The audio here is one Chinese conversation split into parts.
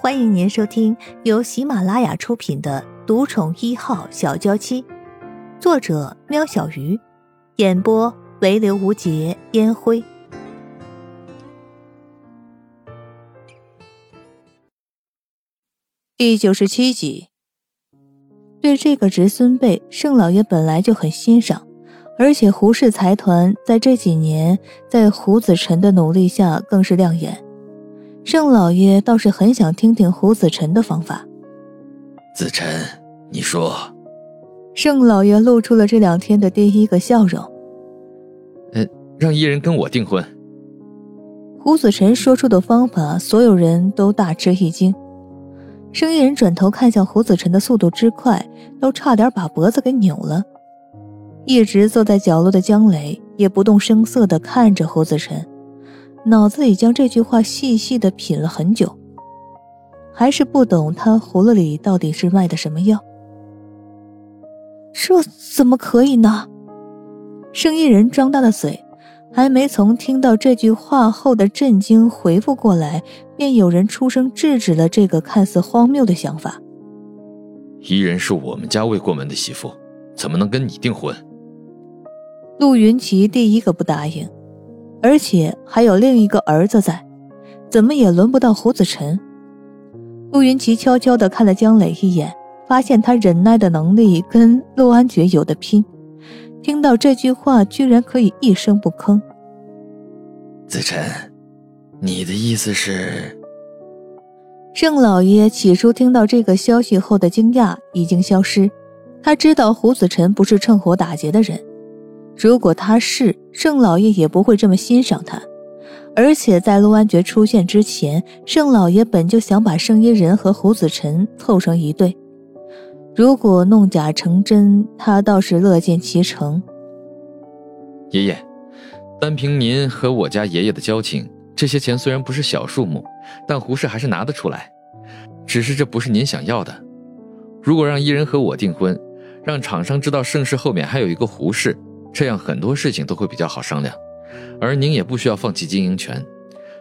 欢迎您收听由喜马拉雅出品的《独宠一号小娇妻》，作者：喵小鱼，演播：唯刘无节烟灰。第九十七集，对这个侄孙辈，盛老爷本来就很欣赏，而且胡氏财团在这几年在胡子辰的努力下更是亮眼。盛老爷倒是很想听听胡子辰的方法。子辰，你说。盛老爷露出了这两天的第一个笑容。呃，让伊人跟我订婚。胡子辰说出的方法，所有人都大吃一惊。生意人转头看向胡子辰的速度之快，都差点把脖子给扭了。一直坐在角落的江磊也不动声色地看着胡子辰。脑子里将这句话细细的品了很久，还是不懂他葫芦里到底是卖的什么药。这怎么可以呢？生意人张大了嘴，还没从听到这句话后的震惊回复过来，便有人出声制止了这个看似荒谬的想法。伊人是我们家未过门的媳妇，怎么能跟你订婚？陆云奇第一个不答应。而且还有另一个儿子在，怎么也轮不到胡子辰。陆云奇悄悄地看了江磊一眼，发现他忍耐的能力跟陆安觉有的拼。听到这句话，居然可以一声不吭。子辰，你的意思是？盛老爷起初听到这个消息后的惊讶已经消失，他知道胡子辰不是趁火打劫的人。如果他是盛老爷，也不会这么欣赏他。而且在陆安觉出现之前，盛老爷本就想把盛一人和胡子辰凑成一对。如果弄假成真，他倒是乐见其成。爷爷，单凭您和我家爷爷的交情，这些钱虽然不是小数目，但胡氏还是拿得出来。只是这不是您想要的。如果让伊人和我订婚，让厂商知道盛世后面还有一个胡氏。这样很多事情都会比较好商量，而您也不需要放弃经营权。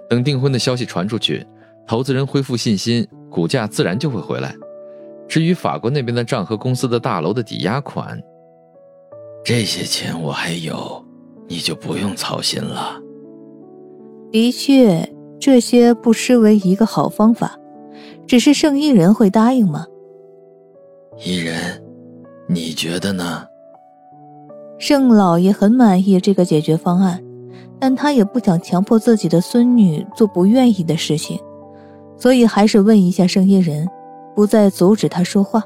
等订婚的消息传出去，投资人恢复信心，股价自然就会回来。至于法国那边的账和公司的大楼的抵押款，这些钱我还有，你就不用操心了。的确，这些不失为一个好方法。只是圣衣人会答应吗？伊人，你觉得呢？盛老爷很满意这个解决方案，但他也不想强迫自己的孙女做不愿意的事情，所以还是问一下圣衣人，不再阻止他说话。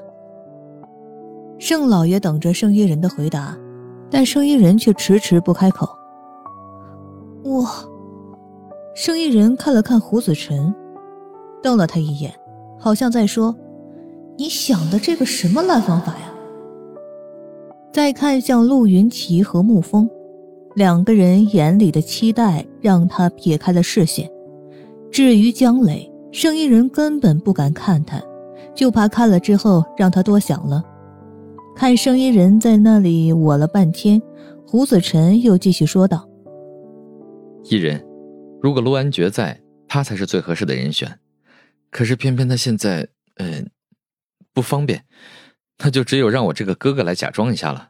盛老爷等着圣衣人的回答，但圣衣人却迟迟不开口。我，圣衣人看了看胡子辰，瞪了他一眼，好像在说：“你想的这个什么烂方法呀？”再看向陆云奇和沐风，两个人眼里的期待让他撇开了视线。至于江磊，生意人根本不敢看他，就怕看了之后让他多想了。看生意人在那里我了半天，胡子辰又继续说道：“一人，如果陆安觉在，他才是最合适的人选。可是偏偏他现在，嗯，不方便。”那就只有让我这个哥哥来假装一下了。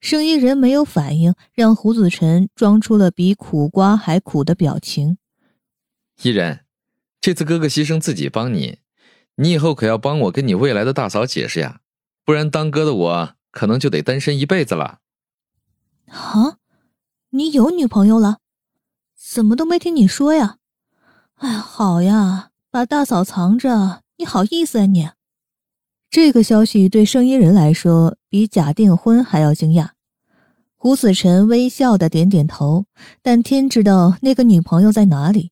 生意人没有反应，让胡子辰装出了比苦瓜还苦的表情。伊人，这次哥哥牺牲自己帮你，你以后可要帮我跟你未来的大嫂解释呀，不然当哥的我可能就得单身一辈子了。啊，你有女朋友了？怎么都没听你说呀？哎，好呀，把大嫂藏着，你好意思啊你？这个消息对生意人来说比假订婚还要惊讶。胡子辰微笑的点点头，但天知道那个女朋友在哪里。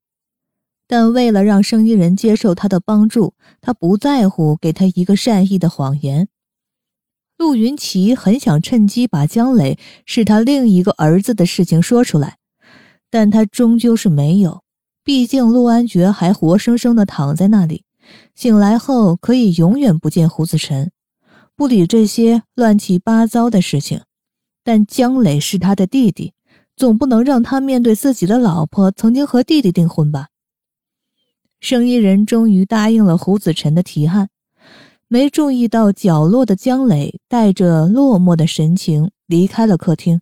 但为了让生意人接受他的帮助，他不在乎给他一个善意的谎言。陆云奇很想趁机把江磊是他另一个儿子的事情说出来，但他终究是没有。毕竟陆安觉还活生生的躺在那里。醒来后可以永远不见胡子辰，不理这些乱七八糟的事情。但江磊是他的弟弟，总不能让他面对自己的老婆曾经和弟弟订婚吧？生意人终于答应了胡子辰的提案，没注意到角落的江磊带着落寞的神情离开了客厅。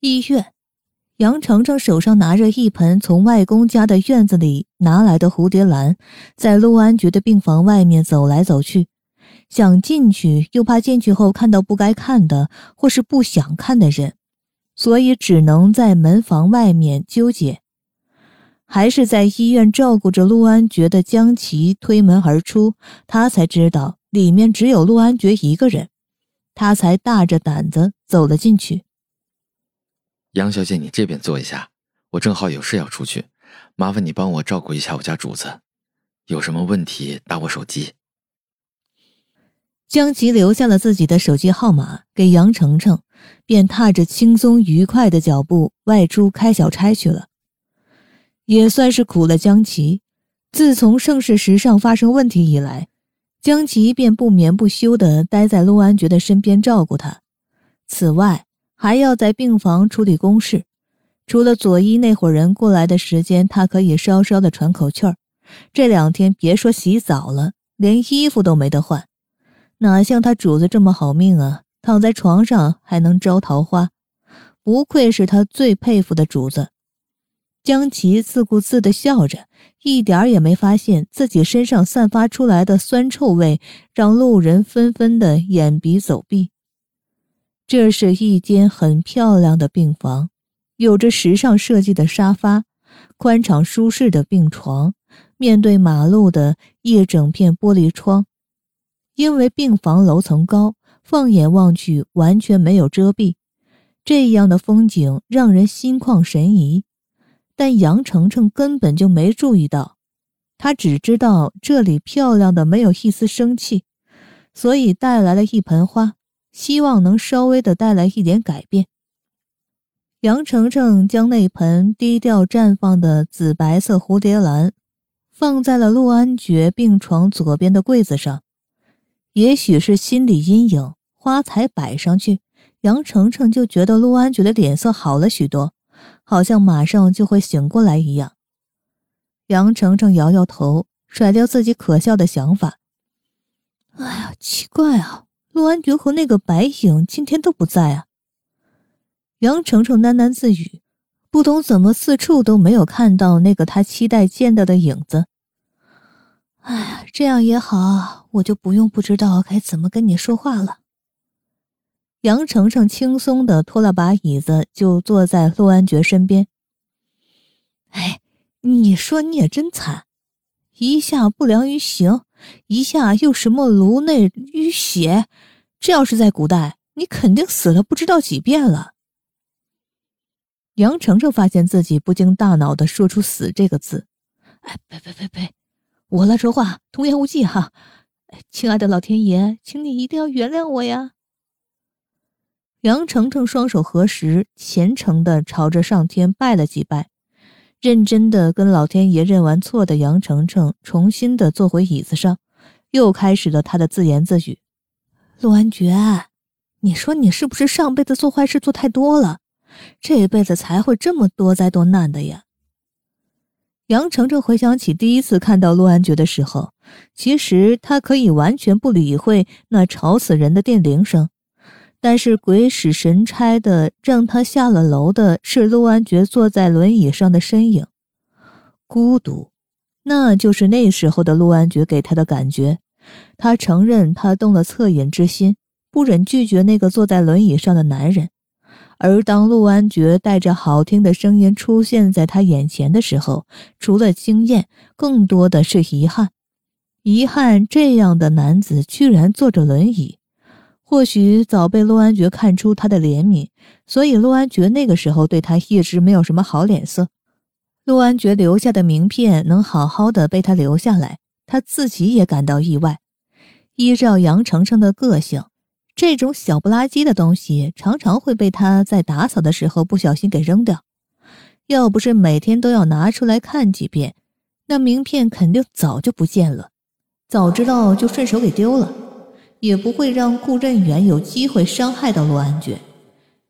医院，杨程程手上拿着一盆从外公家的院子里拿来的蝴蝶兰，在陆安觉的病房外面走来走去，想进去又怕进去后看到不该看的或是不想看的人，所以只能在门房外面纠结。还是在医院照顾着陆安觉的江琪推门而出，他才知道里面只有陆安觉一个人，他才大着胆子走了进去。杨小姐，你这边坐一下，我正好有事要出去，麻烦你帮我照顾一下我家主子，有什么问题打我手机。江琪留下了自己的手机号码给杨程程，便踏着轻松愉快的脚步外出开小差去了。也算是苦了江琪，自从盛世时尚发生问题以来，江琪便不眠不休地待在陆安觉的身边照顾他。此外，还要在病房处理公事，除了佐伊那伙人过来的时间，他可以稍稍的喘口气儿。这两天别说洗澡了，连衣服都没得换，哪像他主子这么好命啊！躺在床上还能招桃花，不愧是他最佩服的主子。江琪自顾自地笑着，一点儿也没发现自己身上散发出来的酸臭味，让路人纷纷的掩鼻走避。这是一间很漂亮的病房，有着时尚设计的沙发，宽敞舒适的病床，面对马路的一整片玻璃窗。因为病房楼层高，放眼望去完全没有遮蔽，这样的风景让人心旷神怡。但杨程程根本就没注意到，他只知道这里漂亮的没有一丝生气，所以带来了一盆花。希望能稍微的带来一点改变。杨程程将那盆低调绽放的紫白色蝴蝶兰放在了陆安觉病床左边的柜子上。也许是心理阴影，花才摆上去，杨程程就觉得陆安觉的脸色好了许多，好像马上就会醒过来一样。杨程程摇摇头，甩掉自己可笑的想法。哎呀，奇怪啊！陆安觉和那个白影今天都不在啊！杨程程喃喃自语，不懂怎么四处都没有看到那个他期待见到的影子。哎，这样也好，我就不用不知道该怎么跟你说话了。杨程程轻松的拖了把椅子，就坐在陆安觉身边。哎，你说你也真惨，一下不良于行。一下又什么颅内淤血，这要是在古代，你肯定死了不知道几遍了。杨程程发现自己不经大脑的说出“死”这个字，哎，呸呸呸呸！我来说话，童言无忌哈。亲爱的老天爷，请你一定要原谅我呀！杨程程双手合十，虔诚的朝着上天拜了几拜。认真的跟老天爷认完错的杨程程，重新的坐回椅子上，又开始了他的自言自语：“陆安觉，你说你是不是上辈子做坏事做太多了，这辈子才会这么多灾多难的呀？”杨程程回想起第一次看到陆安觉的时候，其实他可以完全不理会那吵死人的电铃声。但是鬼使神差的让他下了楼的是陆安觉坐在轮椅上的身影，孤独，那就是那时候的陆安觉给他的感觉。他承认他动了恻隐之心，不忍拒绝那个坐在轮椅上的男人。而当陆安觉带着好听的声音出现在他眼前的时候，除了惊艳，更多的是遗憾。遗憾这样的男子居然坐着轮椅。或许早被陆安觉看出他的怜悯，所以陆安觉那个时候对他一直没有什么好脸色。陆安觉留下的名片能好好的被他留下来，他自己也感到意外。依照杨程程的个性，这种小不拉几的东西常常会被他在打扫的时候不小心给扔掉。要不是每天都要拿出来看几遍，那名片肯定早就不见了。早知道就顺手给丢了。也不会让顾振远有机会伤害到陆安觉，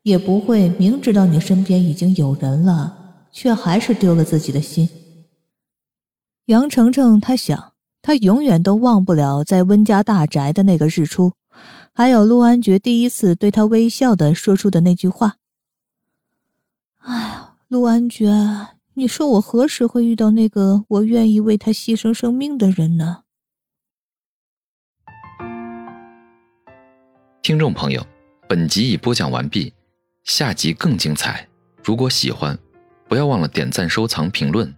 也不会明知道你身边已经有人了，却还是丢了自己的心。杨程程，他想，他永远都忘不了在温家大宅的那个日出，还有陆安觉第一次对他微笑的说出的那句话。哎呀，陆安觉，你说我何时会遇到那个我愿意为他牺牲生命的人呢？听众朋友，本集已播讲完毕，下集更精彩。如果喜欢，不要忘了点赞、收藏、评论。